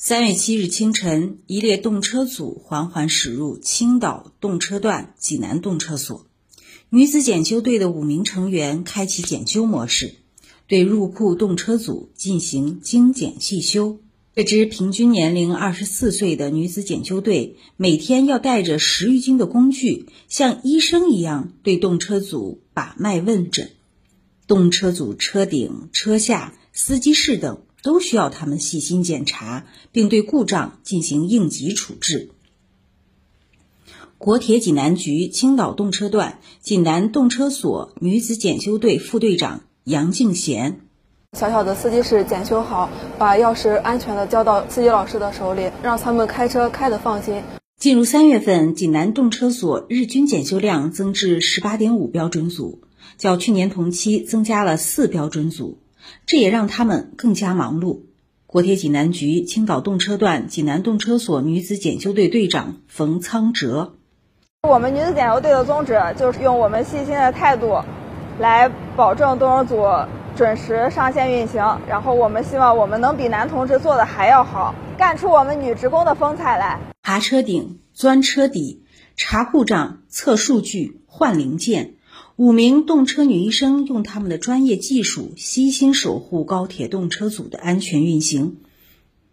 三月七日清晨，一列动车组缓缓驶入青岛动车段济南动车所，女子检修队的五名成员开启检修模式，对入库动车组进行精简细修。这支平均年龄二十四岁的女子检修队，每天要带着十余斤的工具，像医生一样对动车组把脉问诊。动车组车顶、车下、司机室等都需要他们细心检查，并对故障进行应急处置。国铁济南局青岛动车段济南动车所女子检修队副队长杨静贤。小小的司机室检修好，把钥匙安全的交到司机老师的手里，让他们开车开得放心。进入三月份，济南动车所日均检修量增至十八点五标准组，较去年同期增加了四标准组，这也让他们更加忙碌。国铁济南局青岛动车段济南动车所女子检修队队长冯苍哲：我们女子检修队的宗旨就是用我们细心的态度，来保证动车组。准时上线运行，然后我们希望我们能比男同志做的还要好，干出我们女职工的风采来。爬车顶、钻车底、查故障、测数据、换零件，五名动车女医生用他们的专业技术，悉心守护高铁动车组的安全运行。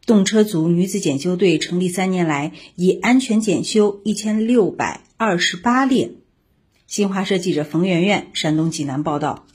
动车组女子检修队成立三年来，已安全检修一千六百二十八列。新华社记者冯媛媛，山东济南报道。